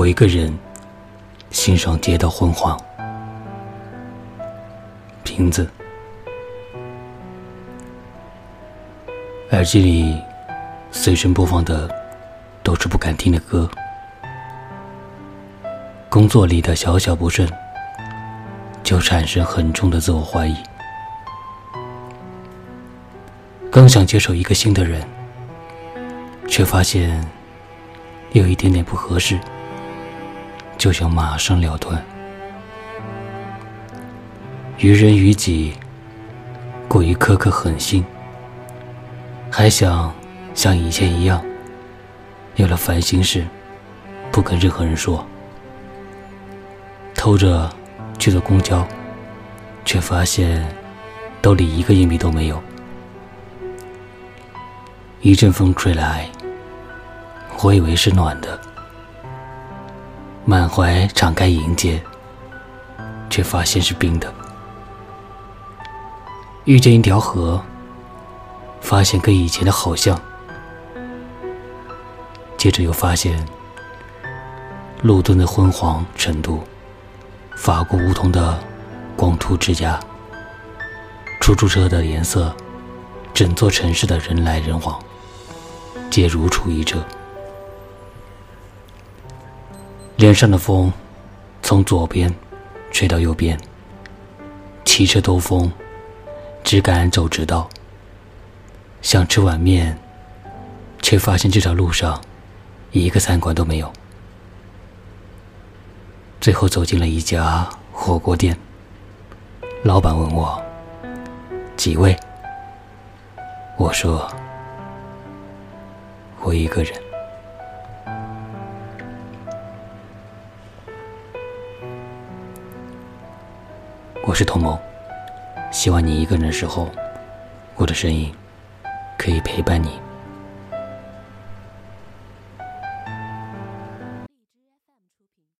我一个人欣赏街道昏黄，瓶子，耳机里随身播放的都是不敢听的歌，工作里的小小不顺就产生很重的自我怀疑，刚想接受一个新的人，却发现有一点点不合适。就想马上了断，于人于己过于苛刻狠心，还想像以前一样，有了烦心事不跟任何人说，偷着去坐公交，却发现兜里一个硬币都没有。一阵风吹来，我以为是暖的。满怀敞开迎接，却发现是冰的。遇见一条河，发现跟以前的好像。接着又发现路灯的昏黄程度，法国梧桐的光秃枝桠，出租车的颜色，整座城市的人来人往，皆如出一辙。脸上的风从左边吹到右边，骑车兜风，只敢走直道。想吃碗面，却发现这条路上一个餐馆都没有。最后走进了一家火锅店，老板问我几位，我说我一个人。我是童谋，希望你一个人的时候，我的声音可以陪伴你。